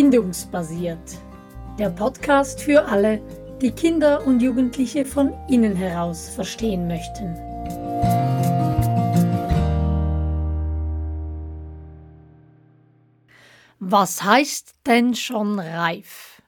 Bindungsbasiert. Der Podcast für alle, die Kinder und Jugendliche von innen heraus verstehen möchten. Was heißt denn schon reif?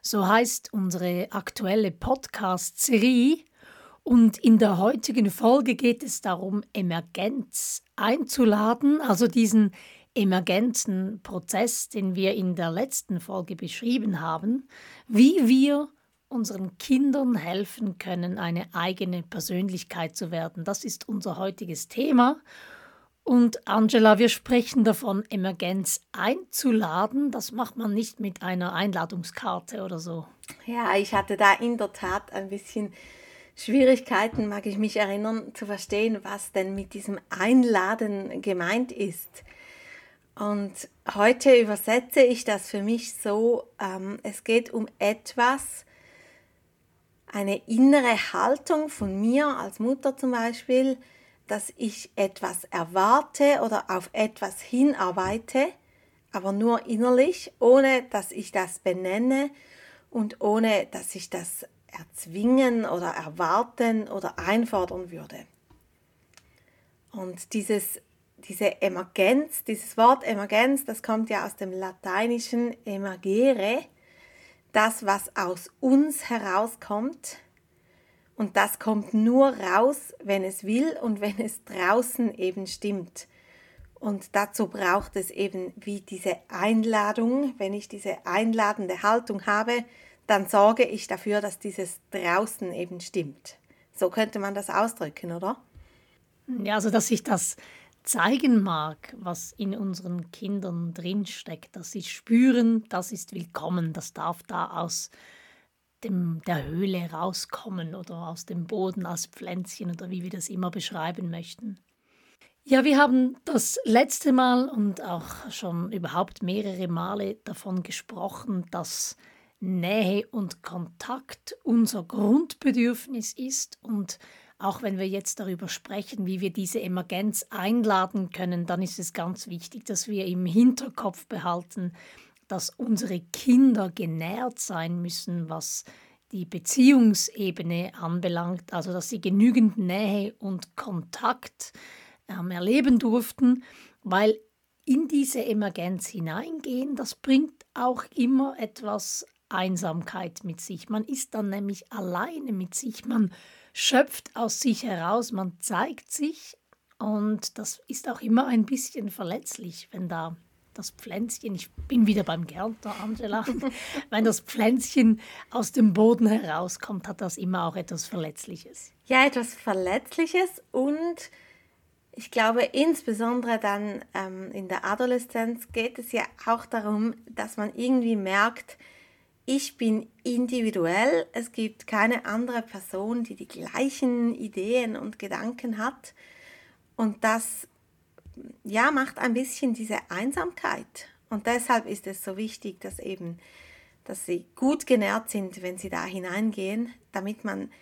So heißt unsere aktuelle Podcast-Serie und in der heutigen Folge geht es darum, Emergenz einzuladen, also diesen emergenten Prozess, den wir in der letzten Folge beschrieben haben, wie wir unseren Kindern helfen können, eine eigene Persönlichkeit zu werden. Das ist unser heutiges Thema. Und Angela, wir sprechen davon, Emergenz einzuladen. Das macht man nicht mit einer Einladungskarte oder so. Ja, ich hatte da in der Tat ein bisschen Schwierigkeiten, mag ich mich erinnern, zu verstehen, was denn mit diesem Einladen gemeint ist. Und heute übersetze ich das für mich so, ähm, es geht um etwas, eine innere Haltung von mir als Mutter zum Beispiel, dass ich etwas erwarte oder auf etwas hinarbeite, aber nur innerlich, ohne dass ich das benenne und ohne dass ich das erzwingen oder erwarten oder einfordern würde. Und dieses diese Emergenz, dieses Wort Emergenz, das kommt ja aus dem lateinischen emergere, das, was aus uns herauskommt. Und das kommt nur raus, wenn es will und wenn es draußen eben stimmt. Und dazu braucht es eben wie diese Einladung. Wenn ich diese einladende Haltung habe, dann sorge ich dafür, dass dieses draußen eben stimmt. So könnte man das ausdrücken, oder? Ja, also dass ich das zeigen mag, was in unseren Kindern drinsteckt, dass sie spüren, das ist willkommen, das darf da aus dem, der Höhle rauskommen oder aus dem Boden als Pflänzchen oder wie wir das immer beschreiben möchten. Ja, wir haben das letzte Mal und auch schon überhaupt mehrere Male davon gesprochen, dass Nähe und Kontakt unser Grundbedürfnis ist und auch wenn wir jetzt darüber sprechen, wie wir diese Emergenz einladen können, dann ist es ganz wichtig, dass wir im Hinterkopf behalten, dass unsere Kinder genährt sein müssen, was die Beziehungsebene anbelangt, also dass sie genügend Nähe und Kontakt ähm, erleben durften, weil in diese Emergenz hineingehen, das bringt auch immer etwas Einsamkeit mit sich. Man ist dann nämlich alleine mit sich, man schöpft aus sich heraus, man zeigt sich und das ist auch immer ein bisschen verletzlich, wenn da das Pflänzchen, ich bin wieder beim Gärtner, Angela, wenn das Pflänzchen aus dem Boden herauskommt, hat das immer auch etwas Verletzliches. Ja, etwas Verletzliches und ich glaube, insbesondere dann ähm, in der Adoleszenz geht es ja auch darum, dass man irgendwie merkt, ich bin individuell, es gibt keine andere Person, die die gleichen Ideen und Gedanken hat. Und das ja, macht ein bisschen diese Einsamkeit. Und deshalb ist es so wichtig, dass eben, dass sie gut genährt sind, wenn sie da hineingehen, damit man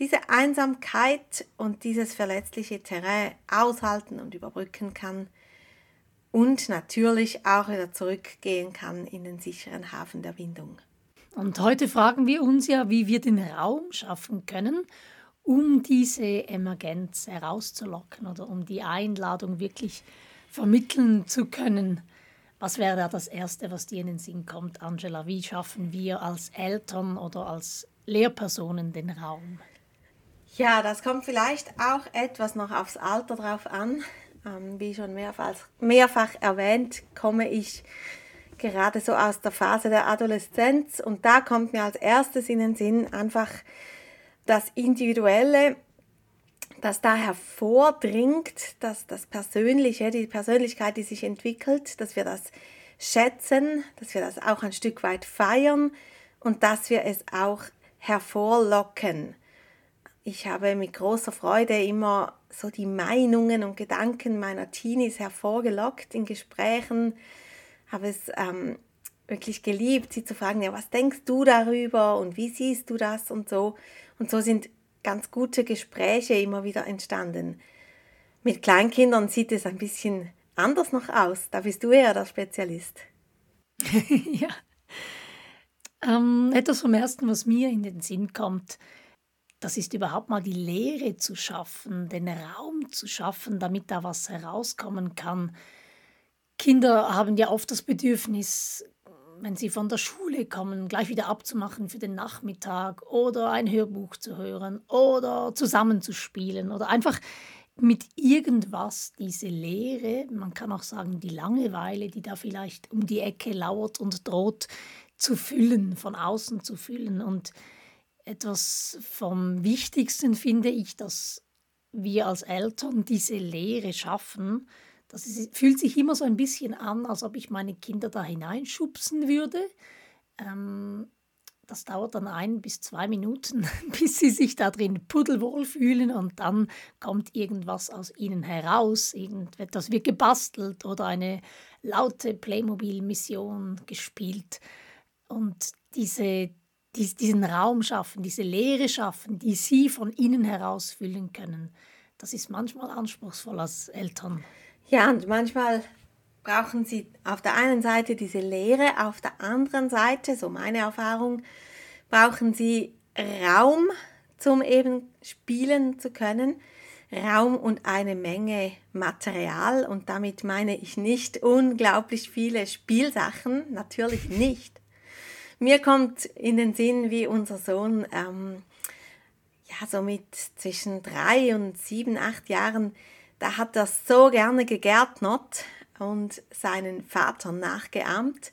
diese Einsamkeit und dieses verletzliche Terrain aushalten und überbrücken kann und natürlich auch wieder zurückgehen kann in den sicheren Hafen der Bindung. Und heute fragen wir uns ja, wie wir den Raum schaffen können, um diese Emergenz herauszulocken oder um die Einladung wirklich vermitteln zu können. Was wäre da das Erste, was dir in den Sinn kommt, Angela? Wie schaffen wir als Eltern oder als Lehrpersonen den Raum? Ja, das kommt vielleicht auch etwas noch aufs Alter drauf an. Ähm, wie schon mehrfach, mehrfach erwähnt, komme ich gerade so aus der Phase der Adoleszenz. Und da kommt mir als erstes in den Sinn einfach das Individuelle, das da hervordringt, dass das Persönliche, die Persönlichkeit, die sich entwickelt, dass wir das schätzen, dass wir das auch ein Stück weit feiern und dass wir es auch hervorlocken. Ich habe mit großer Freude immer so die Meinungen und Gedanken meiner Teenies hervorgelockt in Gesprächen, habe es ähm, wirklich geliebt, sie zu fragen, ja, was denkst du darüber und wie siehst du das und so. Und so sind ganz gute Gespräche immer wieder entstanden. Mit Kleinkindern sieht es ein bisschen anders noch aus. Da bist du eher der Spezialist. ja. Ähm, etwas vom Ersten, was mir in den Sinn kommt, das ist überhaupt mal die Lehre zu schaffen, den Raum zu schaffen, damit da was herauskommen kann. Kinder haben ja oft das Bedürfnis, wenn sie von der Schule kommen, gleich wieder abzumachen für den Nachmittag oder ein Hörbuch zu hören oder zusammenzuspielen oder einfach mit irgendwas diese Leere, man kann auch sagen die Langeweile, die da vielleicht um die Ecke lauert und droht, zu füllen, von außen zu füllen. Und etwas vom Wichtigsten finde ich, dass wir als Eltern diese Leere schaffen. Das ist, fühlt sich immer so ein bisschen an, als ob ich meine Kinder da hineinschubsen würde. Ähm, das dauert dann ein bis zwei Minuten, bis sie sich da drin pudelwohl fühlen und dann kommt irgendwas aus ihnen heraus. Irgendetwas wird gebastelt oder eine laute Playmobil-Mission gespielt. Und diese, die, diesen Raum schaffen, diese Leere schaffen, die sie von innen heraus füllen können, das ist manchmal anspruchsvoll als Eltern. Ja, und manchmal brauchen sie auf der einen Seite diese Lehre, auf der anderen Seite, so meine Erfahrung, brauchen sie Raum, zum eben spielen zu können. Raum und eine Menge Material und damit meine ich nicht unglaublich viele Spielsachen, natürlich nicht. Mir kommt in den Sinn, wie unser Sohn ähm, ja so mit zwischen drei und sieben, acht Jahren, da hat er so gerne gegärtnert und seinen Vater nachgeahmt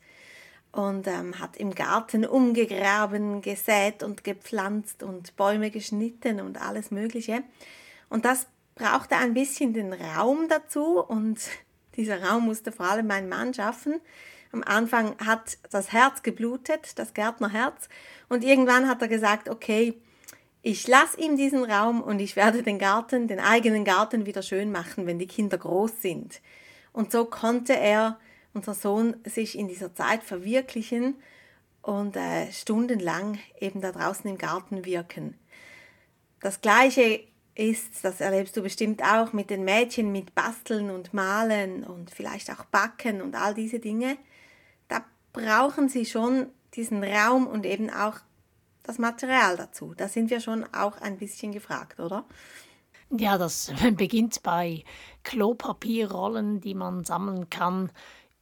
und ähm, hat im Garten umgegraben, gesät und gepflanzt und Bäume geschnitten und alles Mögliche. Und das brauchte ein bisschen den Raum dazu und dieser Raum musste vor allem mein Mann schaffen. Am Anfang hat das Herz geblutet, das Gärtnerherz, und irgendwann hat er gesagt, okay, ich lasse ihm diesen Raum und ich werde den Garten, den eigenen Garten wieder schön machen, wenn die Kinder groß sind. Und so konnte er, unser Sohn, sich in dieser Zeit verwirklichen und äh, stundenlang eben da draußen im Garten wirken. Das Gleiche ist, das erlebst du bestimmt auch mit den Mädchen, mit Basteln und Malen und vielleicht auch Backen und all diese Dinge. Da brauchen sie schon diesen Raum und eben auch das Material dazu. Da sind wir schon auch ein bisschen gefragt, oder? Ja, das beginnt bei Klopapierrollen, die man sammeln kann,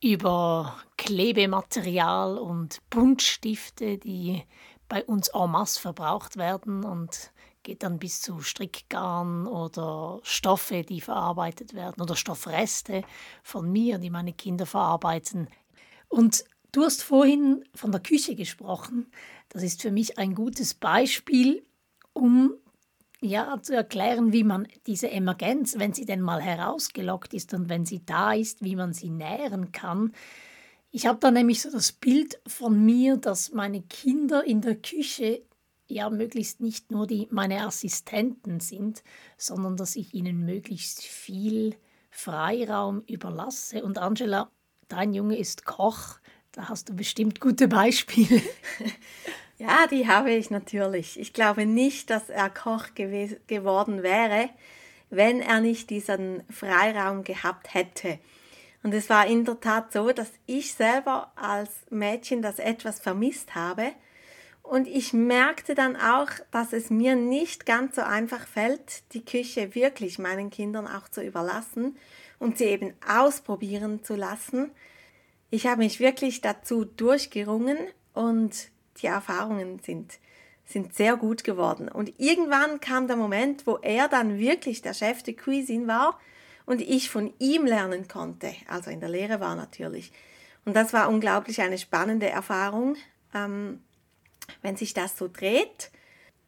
über Klebematerial und Buntstifte, die bei uns en masse verbraucht werden und geht dann bis zu Strickgarn oder Stoffe, die verarbeitet werden oder Stoffreste von mir, die meine Kinder verarbeiten. Und du hast vorhin von der Küche gesprochen. Das ist für mich ein gutes Beispiel, um ja, zu erklären, wie man diese Emergenz, wenn sie denn mal herausgelockt ist und wenn sie da ist, wie man sie nähren kann. Ich habe da nämlich so das Bild von mir, dass meine Kinder in der Küche ja möglichst nicht nur die meine Assistenten sind, sondern dass ich ihnen möglichst viel Freiraum überlasse. Und Angela, dein Junge ist Koch, da hast du bestimmt gute Beispiele. Ja, die habe ich natürlich. Ich glaube nicht, dass er Koch geworden wäre, wenn er nicht diesen Freiraum gehabt hätte. Und es war in der Tat so, dass ich selber als Mädchen das etwas vermisst habe. Und ich merkte dann auch, dass es mir nicht ganz so einfach fällt, die Küche wirklich meinen Kindern auch zu überlassen und sie eben ausprobieren zu lassen. Ich habe mich wirklich dazu durchgerungen und die Erfahrungen sind, sind sehr gut geworden. Und irgendwann kam der Moment, wo er dann wirklich der Chef de Cuisine war und ich von ihm lernen konnte. Also in der Lehre war natürlich. Und das war unglaublich eine spannende Erfahrung, ähm, wenn sich das so dreht.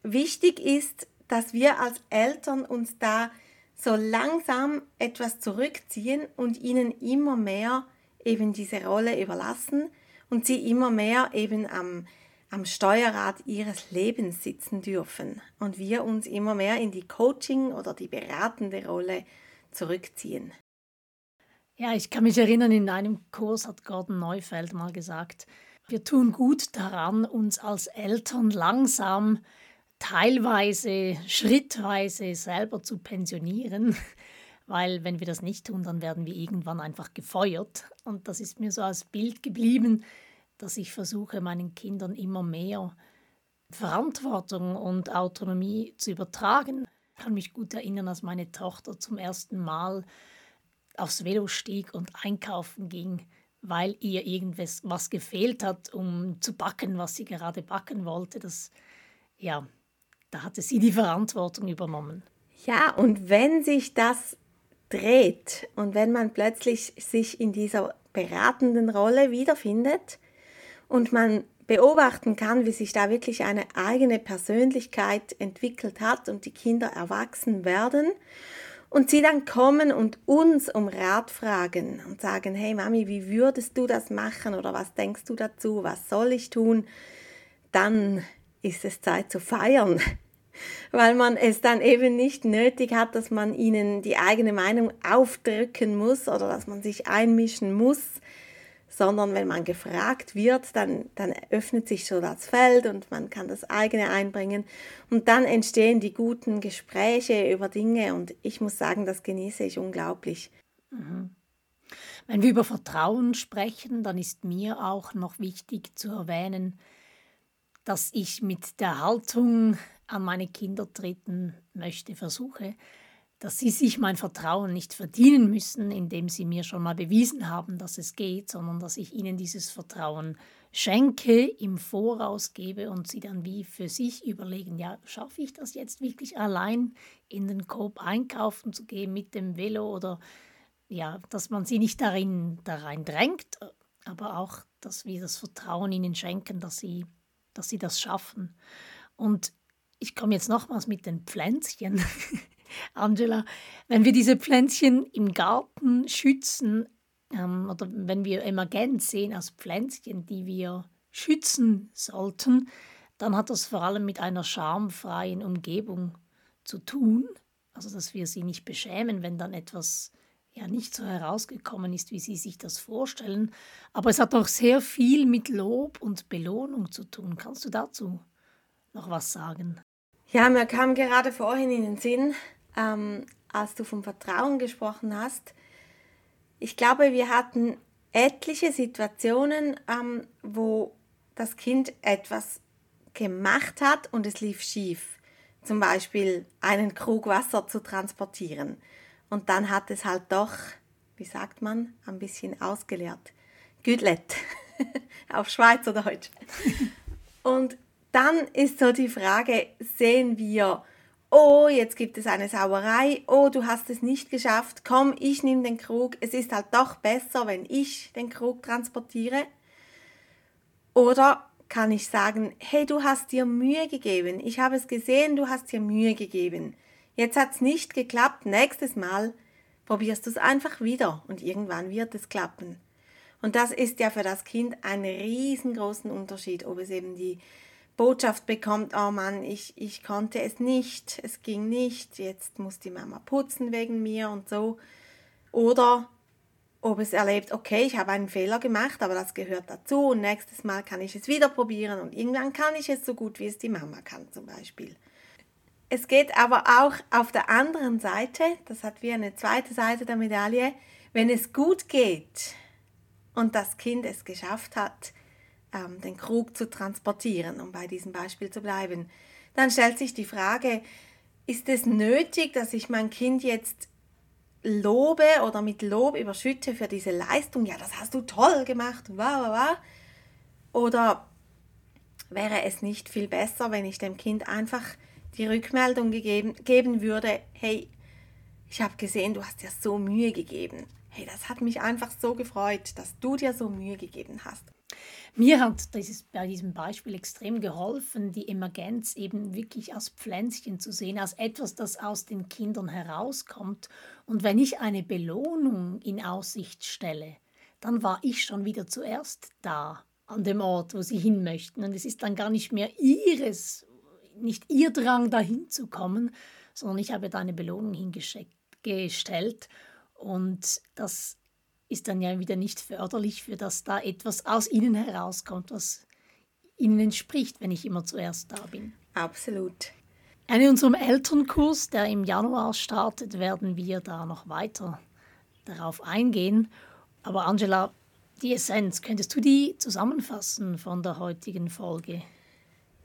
Wichtig ist, dass wir als Eltern uns da so langsam etwas zurückziehen und ihnen immer mehr eben diese Rolle überlassen und sie immer mehr eben am am Steuerrad ihres Lebens sitzen dürfen und wir uns immer mehr in die Coaching- oder die beratende Rolle zurückziehen. Ja, ich kann mich erinnern, in einem Kurs hat Gordon Neufeld mal gesagt, wir tun gut daran, uns als Eltern langsam, teilweise, schrittweise selber zu pensionieren, weil wenn wir das nicht tun, dann werden wir irgendwann einfach gefeuert. Und das ist mir so als Bild geblieben, dass ich versuche, meinen Kindern immer mehr Verantwortung und Autonomie zu übertragen. Ich kann mich gut erinnern, als meine Tochter zum ersten Mal aufs Velo stieg und einkaufen ging, weil ihr irgendwas was gefehlt hat, um zu backen, was sie gerade backen wollte. Das, ja, da hatte sie die Verantwortung übernommen. Ja, und wenn sich das dreht und wenn man plötzlich sich in dieser beratenden Rolle wiederfindet und man beobachten kann, wie sich da wirklich eine eigene Persönlichkeit entwickelt hat und die Kinder erwachsen werden und sie dann kommen und uns um Rat fragen und sagen, hey Mami, wie würdest du das machen oder was denkst du dazu, was soll ich tun, dann ist es Zeit zu feiern, weil man es dann eben nicht nötig hat, dass man ihnen die eigene Meinung aufdrücken muss oder dass man sich einmischen muss, sondern wenn man gefragt wird, dann, dann öffnet sich so das Feld und man kann das eigene einbringen und dann entstehen die guten Gespräche über Dinge und ich muss sagen, das genieße ich unglaublich. Mhm. Wenn wir über Vertrauen sprechen, dann ist mir auch noch wichtig zu erwähnen, dass ich mit der Haltung an meine Kinder treten möchte, versuche, dass sie sich mein Vertrauen nicht verdienen müssen, indem sie mir schon mal bewiesen haben, dass es geht, sondern dass ich ihnen dieses Vertrauen schenke, im Voraus gebe und sie dann wie für sich überlegen, ja, schaffe ich das jetzt wirklich allein in den Coop einkaufen zu gehen mit dem Velo oder ja, dass man sie nicht darin, darein drängt, aber auch, dass wir das Vertrauen ihnen schenken, dass sie, dass sie das schaffen. Und ich komme jetzt nochmals mit den Pflänzchen. Angela, wenn wir diese Pflänzchen im Garten schützen ähm, oder wenn wir Emergenz sehen als Pflänzchen, die wir schützen sollten, dann hat das vor allem mit einer schamfreien Umgebung zu tun. Also dass wir sie nicht beschämen, wenn dann etwas ja nicht so herausgekommen ist, wie sie sich das vorstellen. Aber es hat auch sehr viel mit Lob und Belohnung zu tun. Kannst du dazu noch was sagen? Ja, mir kam gerade vorhin in den Sinn, ähm, als du vom Vertrauen gesprochen hast. Ich glaube, wir hatten etliche Situationen, ähm, wo das Kind etwas gemacht hat und es lief schief. Zum Beispiel einen Krug Wasser zu transportieren. Und dann hat es halt doch, wie sagt man, ein bisschen ausgeleert. Güdlet auf Schweizerdeutsch. Und dann ist so die Frage, sehen wir oh, jetzt gibt es eine Sauerei, oh, du hast es nicht geschafft, komm, ich nehme den Krug, es ist halt doch besser, wenn ich den Krug transportiere. Oder kann ich sagen, hey, du hast dir Mühe gegeben, ich habe es gesehen, du hast dir Mühe gegeben. Jetzt hat es nicht geklappt, nächstes Mal probierst du es einfach wieder und irgendwann wird es klappen. Und das ist ja für das Kind ein riesengroßen Unterschied, ob es eben die Botschaft bekommt, oh Mann, ich, ich konnte es nicht, es ging nicht, jetzt muss die Mama putzen wegen mir und so. Oder ob es erlebt, okay, ich habe einen Fehler gemacht, aber das gehört dazu und nächstes Mal kann ich es wieder probieren und irgendwann kann ich es so gut, wie es die Mama kann zum Beispiel. Es geht aber auch auf der anderen Seite, das hat wie eine zweite Seite der Medaille, wenn es gut geht und das Kind es geschafft hat, ähm, den Krug zu transportieren, um bei diesem Beispiel zu bleiben. Dann stellt sich die Frage, ist es nötig, dass ich mein Kind jetzt lobe oder mit Lob überschütte für diese Leistung? Ja, das hast du toll gemacht, wow, wow. Oder wäre es nicht viel besser, wenn ich dem Kind einfach die Rückmeldung gegeben, geben würde, hey, ich habe gesehen, du hast dir so Mühe gegeben. Hey, das hat mich einfach so gefreut, dass du dir so Mühe gegeben hast. Mir hat dieses, bei diesem Beispiel extrem geholfen, die Emergenz eben wirklich als Pflänzchen zu sehen, als etwas, das aus den Kindern herauskommt. Und wenn ich eine Belohnung in Aussicht stelle, dann war ich schon wieder zuerst da, an dem Ort, wo sie hin möchten. Und es ist dann gar nicht mehr ihres, nicht ihr Drang, dahin zu kommen, sondern ich habe da eine Belohnung hingestellt. Und das ist dann ja wieder nicht förderlich, für dass da etwas aus ihnen herauskommt, was ihnen entspricht, wenn ich immer zuerst da bin. Absolut. In unserem Elternkurs, der im Januar startet, werden wir da noch weiter darauf eingehen. Aber Angela, die Essenz. Könntest du die zusammenfassen von der heutigen Folge?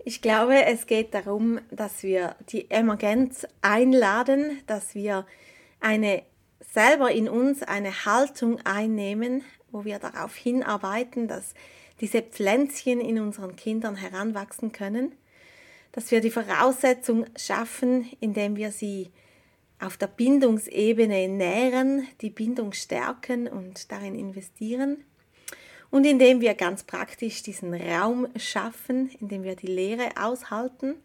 Ich glaube, es geht darum, dass wir die Emergenz einladen, dass wir eine selber in uns eine Haltung einnehmen, wo wir darauf hinarbeiten, dass diese Pflänzchen in unseren Kindern heranwachsen können, dass wir die Voraussetzung schaffen, indem wir sie auf der Bindungsebene nähren, die Bindung stärken und darin investieren. Und indem wir ganz praktisch diesen Raum schaffen, indem wir die Lehre aushalten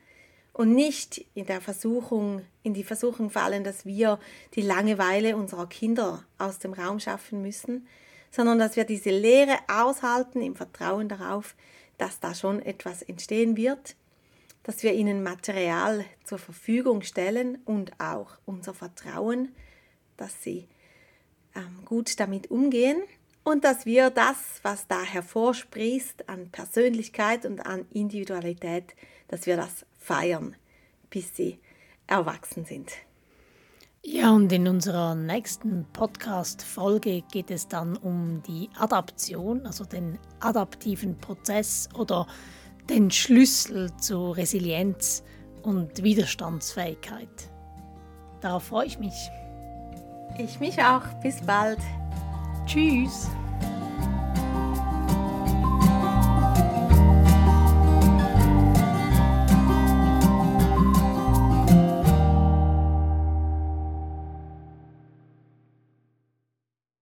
und nicht in der Versuchung, in die Versuchung fallen, dass wir die Langeweile unserer Kinder aus dem Raum schaffen müssen, sondern dass wir diese Lehre aushalten im Vertrauen darauf, dass da schon etwas entstehen wird, dass wir ihnen Material zur Verfügung stellen und auch unser Vertrauen, dass sie ähm, gut damit umgehen und dass wir das, was da hervorsprießt an Persönlichkeit und an Individualität, dass wir das feiern, bis sie erwachsen sind. Ja, und in unserer nächsten Podcast-Folge geht es dann um die Adaption, also den adaptiven Prozess oder den Schlüssel zu Resilienz und Widerstandsfähigkeit. Darauf freue ich mich. Ich mich auch. Bis bald. Tschüss.